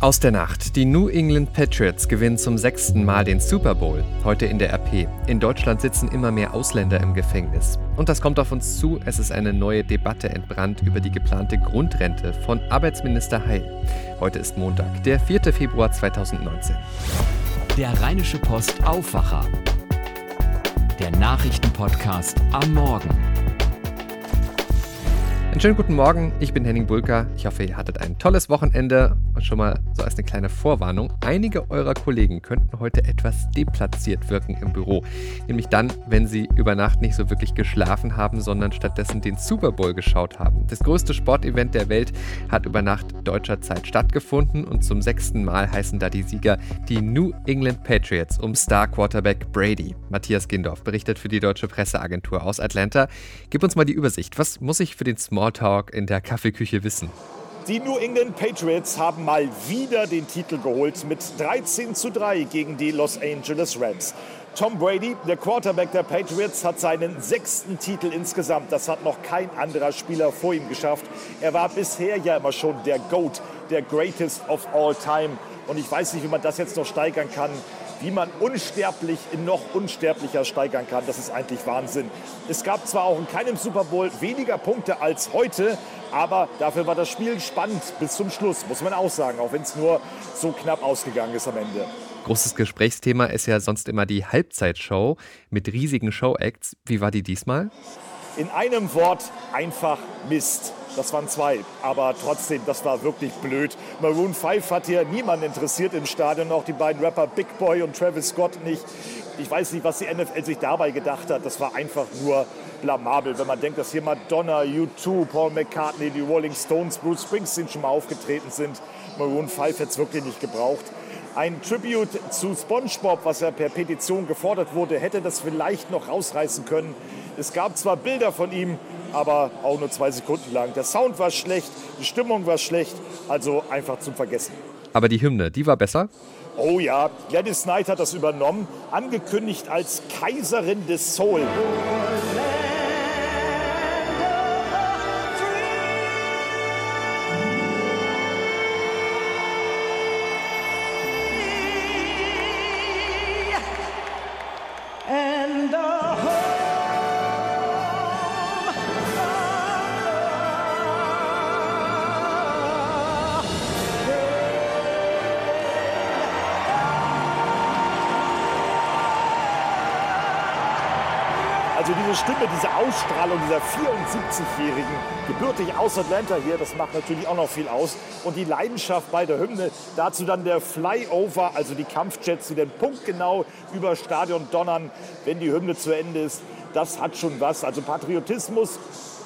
Aus der Nacht. Die New England Patriots gewinnen zum sechsten Mal den Super Bowl. Heute in der RP. In Deutschland sitzen immer mehr Ausländer im Gefängnis. Und das kommt auf uns zu. Es ist eine neue Debatte entbrannt über die geplante Grundrente von Arbeitsminister Heil. Heute ist Montag, der 4. Februar 2019. Der Rheinische Post Aufwacher. Der Nachrichtenpodcast am Morgen. Einen schönen guten Morgen, ich bin Henning Bulka. Ich hoffe, ihr hattet ein tolles Wochenende und schon mal so als eine kleine Vorwarnung. Einige eurer Kollegen könnten heute etwas deplatziert wirken im Büro. Nämlich dann, wenn sie über Nacht nicht so wirklich geschlafen haben, sondern stattdessen den Super Bowl geschaut haben. Das größte Sportevent der Welt hat über Nacht deutscher Zeit stattgefunden und zum sechsten Mal heißen da die Sieger die New England Patriots um Star Quarterback Brady. Matthias Gindorf berichtet für die deutsche Presseagentur aus Atlanta. Gib uns mal die Übersicht. Was muss ich für den Small Smalltalk in der Kaffeeküche wissen? Die New England Patriots haben mal wieder den Titel geholt mit 13 zu 3 gegen die Los Angeles Rams. Tom Brady, der Quarterback der Patriots, hat seinen sechsten Titel insgesamt. Das hat noch kein anderer Spieler vor ihm geschafft. Er war bisher ja immer schon der GOAT, der Greatest of All Time. Und ich weiß nicht, wie man das jetzt noch steigern kann wie man unsterblich in noch unsterblicher steigern kann. Das ist eigentlich Wahnsinn. Es gab zwar auch in keinem Super Bowl weniger Punkte als heute, aber dafür war das Spiel spannend bis zum Schluss, muss man auch sagen, auch wenn es nur so knapp ausgegangen ist am Ende. Großes Gesprächsthema ist ja sonst immer die Halbzeitshow mit riesigen Show-Acts. Wie war die diesmal? In einem Wort einfach Mist. Das waren zwei, aber trotzdem, das war wirklich blöd. Maroon 5 hat hier niemanden interessiert im Stadion, auch die beiden Rapper Big Boy und Travis Scott nicht. Ich weiß nicht, was die NFL sich dabei gedacht hat. Das war einfach nur blamabel, wenn man denkt, dass hier Madonna, U2, Paul McCartney, die Rolling Stones, Bruce Springsteen schon mal aufgetreten sind. Maroon 5 hätte es wirklich nicht gebraucht. Ein Tribute zu SpongeBob, was ja per Petition gefordert wurde, hätte das vielleicht noch rausreißen können. Es gab zwar Bilder von ihm, aber auch nur zwei Sekunden lang. Der Sound war schlecht, die Stimmung war schlecht, also einfach zum Vergessen. Aber die Hymne, die war besser? Oh ja, Gladys Knight hat das übernommen, angekündigt als Kaiserin des Soul. Stimme, diese Ausstrahlung dieser 74-Jährigen, gebürtig aus Atlanta hier, das macht natürlich auch noch viel aus. Und die Leidenschaft bei der Hymne, dazu dann der Flyover, also die Kampfjets, die den Punkt genau über Stadion donnern, wenn die Hymne zu Ende ist. Das hat schon was. Also Patriotismus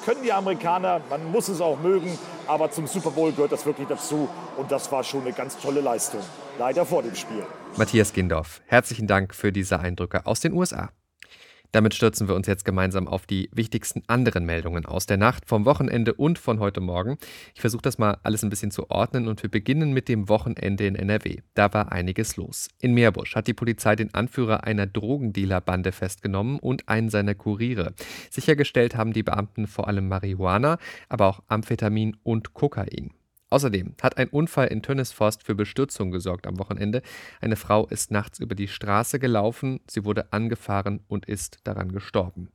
können die Amerikaner, man muss es auch mögen, aber zum Super Bowl gehört das wirklich dazu. Und das war schon eine ganz tolle Leistung. Leider vor dem Spiel. Matthias Gindorf, herzlichen Dank für diese Eindrücke aus den USA. Damit stürzen wir uns jetzt gemeinsam auf die wichtigsten anderen Meldungen aus der Nacht, vom Wochenende und von heute Morgen. Ich versuche das mal alles ein bisschen zu ordnen und wir beginnen mit dem Wochenende in NRW. Da war einiges los. In Meerbusch hat die Polizei den Anführer einer Drogendealerbande festgenommen und einen seiner Kuriere. Sichergestellt haben die Beamten vor allem Marihuana, aber auch Amphetamin und Kokain. Außerdem hat ein Unfall in Tönnesforst für Bestürzung gesorgt am Wochenende. Eine Frau ist nachts über die Straße gelaufen, sie wurde angefahren und ist daran gestorben.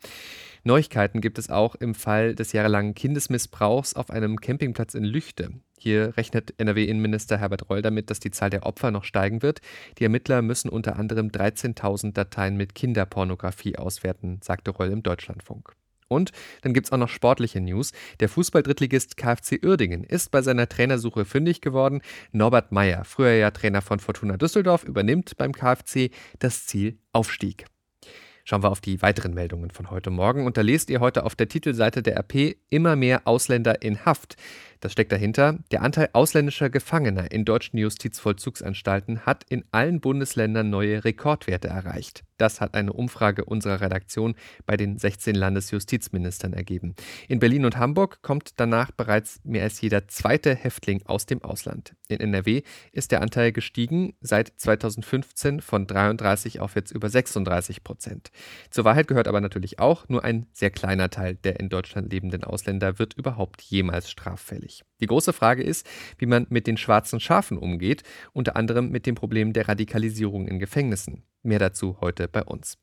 Neuigkeiten gibt es auch im Fall des jahrelangen Kindesmissbrauchs auf einem Campingplatz in Lüchte. Hier rechnet NRW-Innenminister Herbert Reul damit, dass die Zahl der Opfer noch steigen wird. Die Ermittler müssen unter anderem 13.000 Dateien mit Kinderpornografie auswerten, sagte Reul im Deutschlandfunk. Und dann gibt es auch noch sportliche News. Der Fußball-Drittligist KfC Uerdingen ist bei seiner Trainersuche fündig geworden. Norbert Meyer, früher ja Trainer von Fortuna Düsseldorf, übernimmt beim KfC das Ziel Aufstieg. Schauen wir auf die weiteren Meldungen von heute Morgen und da lest ihr heute auf der Titelseite der RP immer mehr Ausländer in Haft. Das steckt dahinter. Der Anteil ausländischer Gefangener in deutschen Justizvollzugsanstalten hat in allen Bundesländern neue Rekordwerte erreicht. Das hat eine Umfrage unserer Redaktion bei den 16 Landesjustizministern ergeben. In Berlin und Hamburg kommt danach bereits mehr als jeder zweite Häftling aus dem Ausland. In NRW ist der Anteil gestiegen seit 2015 von 33 auf jetzt über 36 Prozent. Zur Wahrheit gehört aber natürlich auch, nur ein sehr kleiner Teil der in Deutschland lebenden Ausländer wird überhaupt jemals straffällig. Die große Frage ist, wie man mit den schwarzen Schafen umgeht, unter anderem mit dem Problem der Radikalisierung in Gefängnissen. Mehr dazu heute bei uns.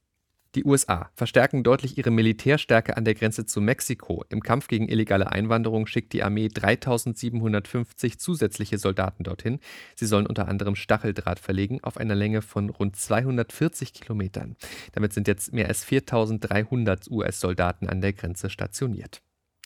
Die USA verstärken deutlich ihre Militärstärke an der Grenze zu Mexiko. Im Kampf gegen illegale Einwanderung schickt die Armee 3750 zusätzliche Soldaten dorthin. Sie sollen unter anderem Stacheldraht verlegen auf einer Länge von rund 240 Kilometern. Damit sind jetzt mehr als 4300 US-Soldaten an der Grenze stationiert.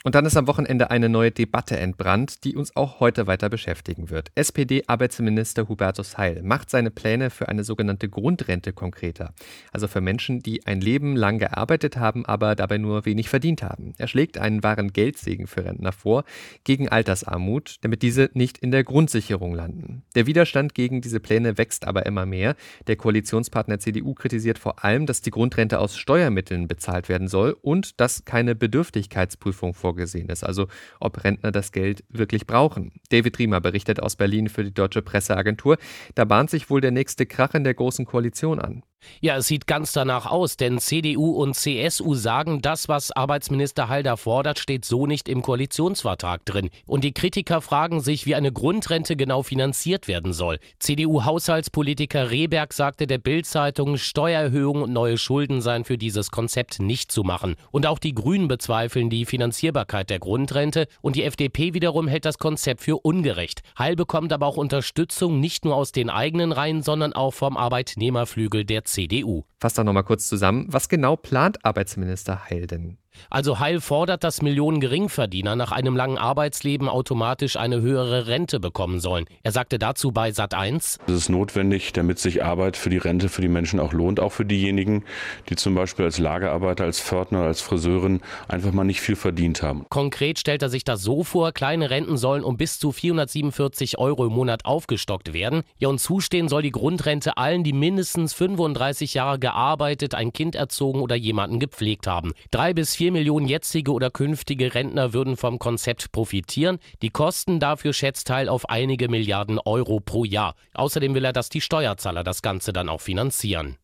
Und dann ist am Wochenende eine neue Debatte entbrannt, die uns auch heute weiter beschäftigen wird. SPD-Arbeitsminister Hubertus Heil macht seine Pläne für eine sogenannte Grundrente konkreter. Also für Menschen, die ein Leben lang gearbeitet haben, aber dabei nur wenig verdient haben. Er schlägt einen wahren Geldsegen für Rentner vor, gegen Altersarmut, damit diese nicht in der Grundsicherung landen. Der Widerstand gegen diese Pläne wächst aber immer mehr. Der Koalitionspartner CDU kritisiert vor allem, dass die Grundrente aus Steuermitteln bezahlt werden soll und dass keine Bedürftigkeitsprüfung vorgesehen vorgesehen ist, also ob Rentner das Geld wirklich brauchen. David Riemer berichtet aus Berlin für die Deutsche Presseagentur. Da bahnt sich wohl der nächste Krach in der Großen Koalition an. Ja, es sieht ganz danach aus, denn CDU und CSU sagen, das, was Arbeitsminister Halder fordert, steht so nicht im Koalitionsvertrag drin. Und die Kritiker fragen sich, wie eine Grundrente genau finanziert werden soll. CDU-Haushaltspolitiker Rehberg sagte der Bild-Zeitung, Steuererhöhungen und neue Schulden seien für dieses Konzept nicht zu machen. Und auch die Grünen bezweifeln die Finanzierbarkeit der Grundrente und die FDP wiederum hält das Konzept für ungerecht. Heil bekommt aber auch Unterstützung nicht nur aus den eigenen Reihen, sondern auch vom Arbeitnehmerflügel der CDU. Fass da nochmal kurz zusammen. Was genau plant Arbeitsminister Heil denn? Also Heil fordert, dass Millionen Geringverdiener nach einem langen Arbeitsleben automatisch eine höhere Rente bekommen sollen. Er sagte dazu bei Sat1: Es ist notwendig, damit sich Arbeit für die Rente für die Menschen auch lohnt, auch für diejenigen, die zum Beispiel als Lagerarbeiter, als Pförtner, als Friseurin einfach mal nicht viel verdient haben. Konkret stellt er sich das so vor, kleine Renten sollen um bis zu 447 Euro im Monat aufgestockt werden. Ja, und zustehen soll die Grundrente allen, die mindestens 35 Jahre gearbeitet, ein Kind erzogen oder jemanden gepflegt haben. Drei bis vier Millionen jetzige oder künftige Rentner würden vom Konzept profitieren. Die Kosten dafür schätzt Teil auf einige Milliarden Euro pro Jahr. Außerdem will er, dass die Steuerzahler das Ganze dann auch finanzieren.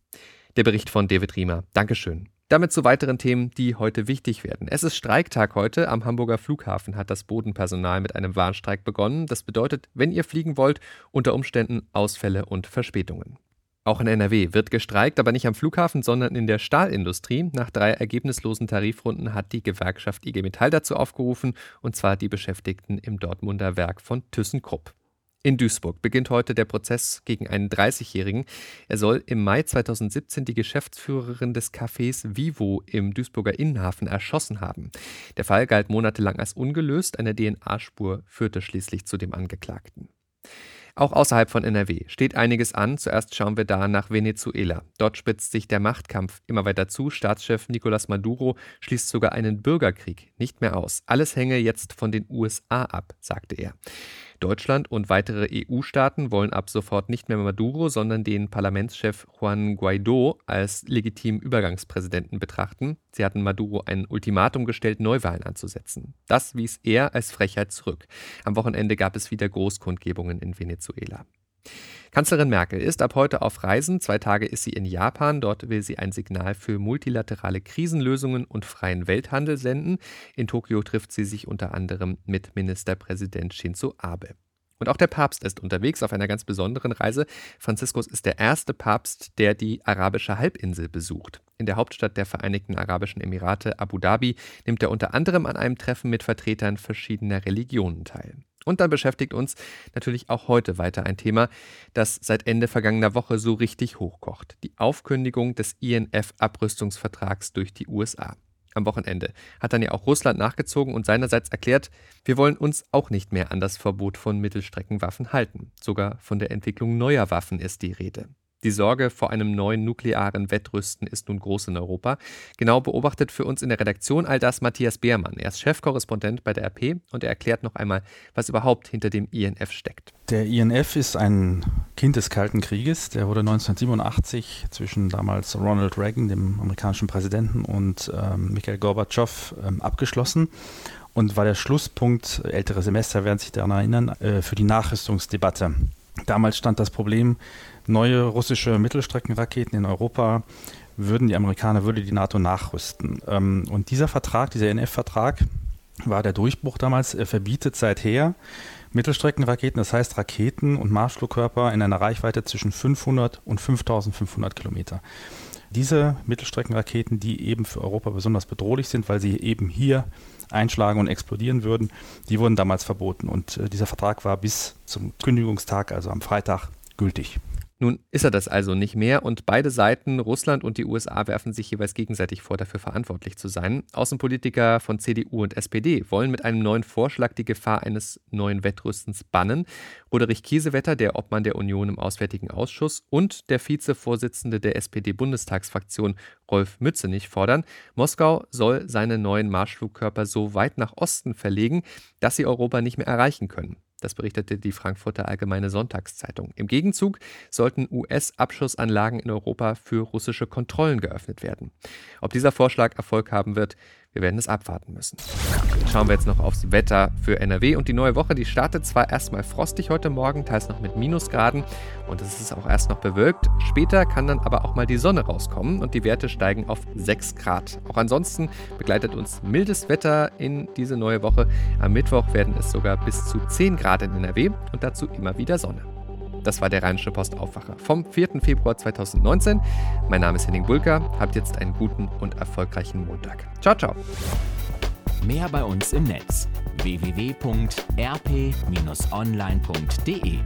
Der Bericht von David Riemer. Dankeschön. Damit zu weiteren Themen, die heute wichtig werden. Es ist Streiktag heute. Am Hamburger Flughafen hat das Bodenpersonal mit einem Warnstreik begonnen. Das bedeutet, wenn ihr fliegen wollt, unter Umständen Ausfälle und Verspätungen. Auch in NRW wird gestreikt, aber nicht am Flughafen, sondern in der Stahlindustrie. Nach drei ergebnislosen Tarifrunden hat die Gewerkschaft IG Metall dazu aufgerufen, und zwar die Beschäftigten im Dortmunder Werk von ThyssenKrupp. In Duisburg beginnt heute der Prozess gegen einen 30-Jährigen. Er soll im Mai 2017 die Geschäftsführerin des Cafés Vivo im Duisburger Innenhafen erschossen haben. Der Fall galt monatelang als ungelöst. Eine DNA-Spur führte schließlich zu dem Angeklagten. Auch außerhalb von NRW steht einiges an. Zuerst schauen wir da nach Venezuela. Dort spitzt sich der Machtkampf immer weiter zu. Staatschef Nicolás Maduro schließt sogar einen Bürgerkrieg nicht mehr aus. Alles hänge jetzt von den USA ab, sagte er. Deutschland und weitere EU-Staaten wollen ab sofort nicht mehr Maduro, sondern den Parlamentschef Juan Guaido als legitimen Übergangspräsidenten betrachten. Sie hatten Maduro ein Ultimatum gestellt, Neuwahlen anzusetzen. Das wies er als Frechheit zurück. Am Wochenende gab es wieder Großkundgebungen in Venezuela. Kanzlerin Merkel ist ab heute auf Reisen. Zwei Tage ist sie in Japan. Dort will sie ein Signal für multilaterale Krisenlösungen und freien Welthandel senden. In Tokio trifft sie sich unter anderem mit Ministerpräsident Shinzo Abe. Und auch der Papst ist unterwegs auf einer ganz besonderen Reise. Franziskus ist der erste Papst, der die arabische Halbinsel besucht. In der Hauptstadt der Vereinigten Arabischen Emirate, Abu Dhabi, nimmt er unter anderem an einem Treffen mit Vertretern verschiedener Religionen teil. Und dann beschäftigt uns natürlich auch heute weiter ein Thema, das seit Ende vergangener Woche so richtig hochkocht. Die Aufkündigung des INF-Abrüstungsvertrags durch die USA. Am Wochenende hat dann ja auch Russland nachgezogen und seinerseits erklärt, wir wollen uns auch nicht mehr an das Verbot von Mittelstreckenwaffen halten. Sogar von der Entwicklung neuer Waffen ist die Rede. Die Sorge vor einem neuen nuklearen Wettrüsten ist nun groß in Europa. Genau beobachtet für uns in der Redaktion all das Matthias Beermann. Er ist Chefkorrespondent bei der RP und er erklärt noch einmal, was überhaupt hinter dem INF steckt. Der INF ist ein Kind des Kalten Krieges. Der wurde 1987 zwischen damals Ronald Reagan, dem amerikanischen Präsidenten, und ähm, Mikhail Gorbatschow ähm, abgeschlossen und war der Schlusspunkt, ältere Semester werden sich daran erinnern, äh, für die Nachrüstungsdebatte. Damals stand das Problem, neue russische Mittelstreckenraketen in Europa würden die Amerikaner, würde die NATO nachrüsten. Ähm, und dieser Vertrag, dieser NF-Vertrag, war der Durchbruch damals. Er verbietet seither Mittelstreckenraketen, das heißt Raketen und Marschflugkörper in einer Reichweite zwischen 500 und 5500 Kilometer. Diese Mittelstreckenraketen, die eben für Europa besonders bedrohlich sind, weil sie eben hier einschlagen und explodieren würden, die wurden damals verboten. Und äh, dieser Vertrag war bis zum Kündigungstag, also am Freitag, gültig. Nun ist er das also nicht mehr und beide Seiten, Russland und die USA, werfen sich jeweils gegenseitig vor, dafür verantwortlich zu sein. Außenpolitiker von CDU und SPD wollen mit einem neuen Vorschlag die Gefahr eines neuen Wettrüstens bannen. Roderich Kiesewetter, der Obmann der Union im Auswärtigen Ausschuss und der Vizevorsitzende der SPD-Bundestagsfraktion Rolf Mützenich fordern, Moskau soll seine neuen Marschflugkörper so weit nach Osten verlegen, dass sie Europa nicht mehr erreichen können. Das berichtete die Frankfurter Allgemeine Sonntagszeitung. Im Gegenzug sollten US-Abschussanlagen in Europa für russische Kontrollen geöffnet werden. Ob dieser Vorschlag Erfolg haben wird, wir werden es abwarten müssen. Schauen wir jetzt noch aufs Wetter für NRW und die neue Woche, die startet zwar erstmal frostig heute Morgen, teils noch mit Minusgraden und es ist auch erst noch bewölkt. Später kann dann aber auch mal die Sonne rauskommen und die Werte steigen auf 6 Grad. Auch ansonsten begleitet uns mildes Wetter in diese neue Woche. Am Mittwoch werden es sogar bis zu 10 Grad in NRW und dazu immer wieder Sonne. Das war der Rheinische Post Aufwacher vom 4. Februar 2019. Mein Name ist Henning Bulka. Habt jetzt einen guten und erfolgreichen Montag. Ciao, ciao. Mehr bei uns im Netz www.rp-online.de